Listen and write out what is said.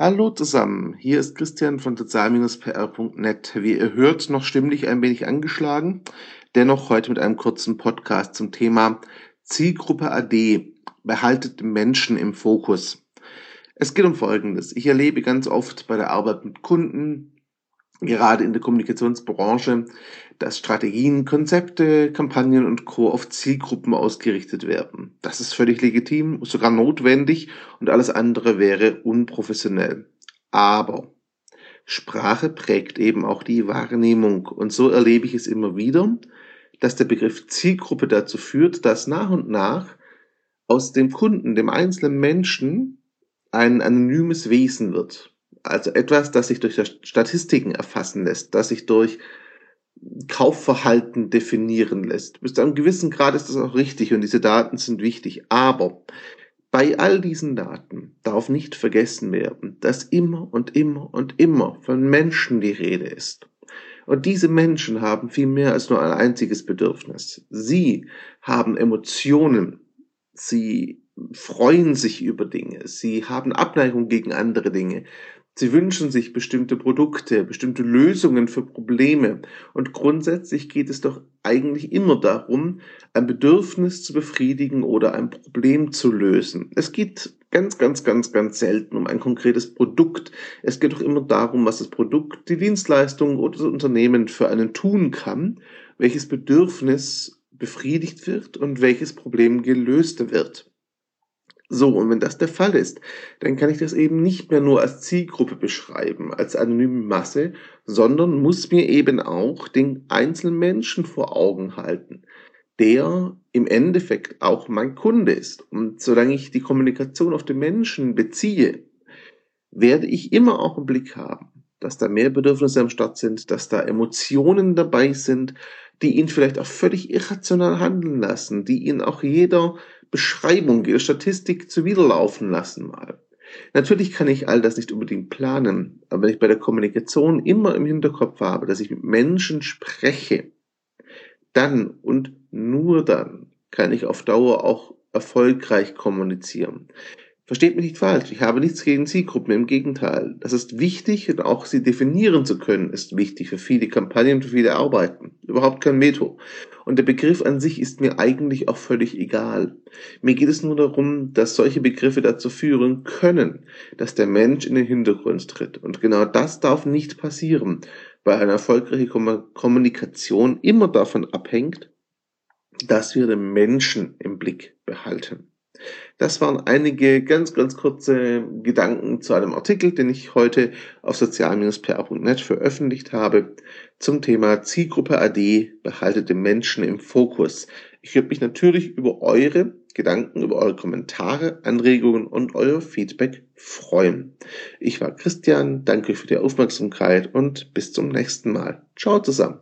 Hallo zusammen, hier ist Christian von sozial-pr.net. Wie ihr hört, noch stimmlich ein wenig angeschlagen, dennoch heute mit einem kurzen Podcast zum Thema Zielgruppe AD, behaltet Menschen im Fokus. Es geht um Folgendes. Ich erlebe ganz oft bei der Arbeit mit Kunden, gerade in der Kommunikationsbranche, dass Strategien, Konzepte, Kampagnen und Co. auf Zielgruppen ausgerichtet werden. Das ist völlig legitim, sogar notwendig und alles andere wäre unprofessionell. Aber Sprache prägt eben auch die Wahrnehmung und so erlebe ich es immer wieder, dass der Begriff Zielgruppe dazu führt, dass nach und nach aus dem Kunden, dem einzelnen Menschen, ein anonymes Wesen wird. Also etwas, das sich durch Statistiken erfassen lässt, das sich durch Kaufverhalten definieren lässt. Bis zu einem gewissen Grad ist das auch richtig und diese Daten sind wichtig. Aber bei all diesen Daten darf nicht vergessen werden, dass immer und immer und immer von Menschen die Rede ist. Und diese Menschen haben viel mehr als nur ein einziges Bedürfnis. Sie haben Emotionen. Sie freuen sich über Dinge. Sie haben Abneigung gegen andere Dinge. Sie wünschen sich bestimmte Produkte, bestimmte Lösungen für Probleme. Und grundsätzlich geht es doch eigentlich immer darum, ein Bedürfnis zu befriedigen oder ein Problem zu lösen. Es geht ganz, ganz, ganz, ganz selten um ein konkretes Produkt. Es geht doch immer darum, was das Produkt, die Dienstleistung oder das Unternehmen für einen tun kann, welches Bedürfnis befriedigt wird und welches Problem gelöst wird. So, und wenn das der Fall ist, dann kann ich das eben nicht mehr nur als Zielgruppe beschreiben, als anonyme Masse, sondern muss mir eben auch den einzelnen Menschen vor Augen halten, der im Endeffekt auch mein Kunde ist. Und solange ich die Kommunikation auf den Menschen beziehe, werde ich immer auch im Blick haben, dass da mehr Bedürfnisse am Start sind, dass da Emotionen dabei sind, die ihn vielleicht auch völlig irrational handeln lassen, die ihn auch jeder Beschreibung, jeder Statistik zuwiderlaufen lassen mal. Natürlich kann ich all das nicht unbedingt planen, aber wenn ich bei der Kommunikation immer im Hinterkopf habe, dass ich mit Menschen spreche, dann und nur dann kann ich auf Dauer auch erfolgreich kommunizieren. Versteht mich nicht falsch, ich habe nichts gegen Zielgruppen, im Gegenteil. Das ist wichtig und auch sie definieren zu können, ist wichtig für viele Kampagnen, für viele Arbeiten. Überhaupt kein Veto. Und der Begriff an sich ist mir eigentlich auch völlig egal. Mir geht es nur darum, dass solche Begriffe dazu führen können, dass der Mensch in den Hintergrund tritt. Und genau das darf nicht passieren, weil eine erfolgreiche Kommunikation immer davon abhängt, dass wir den Menschen im Blick behalten. Das waren einige ganz, ganz kurze Gedanken zu einem Artikel, den ich heute auf sozial-pr.net veröffentlicht habe zum Thema Zielgruppe AD behaltet den Menschen im Fokus. Ich würde mich natürlich über eure Gedanken, über eure Kommentare, Anregungen und euer Feedback freuen. Ich war Christian, danke für die Aufmerksamkeit und bis zum nächsten Mal. Ciao zusammen.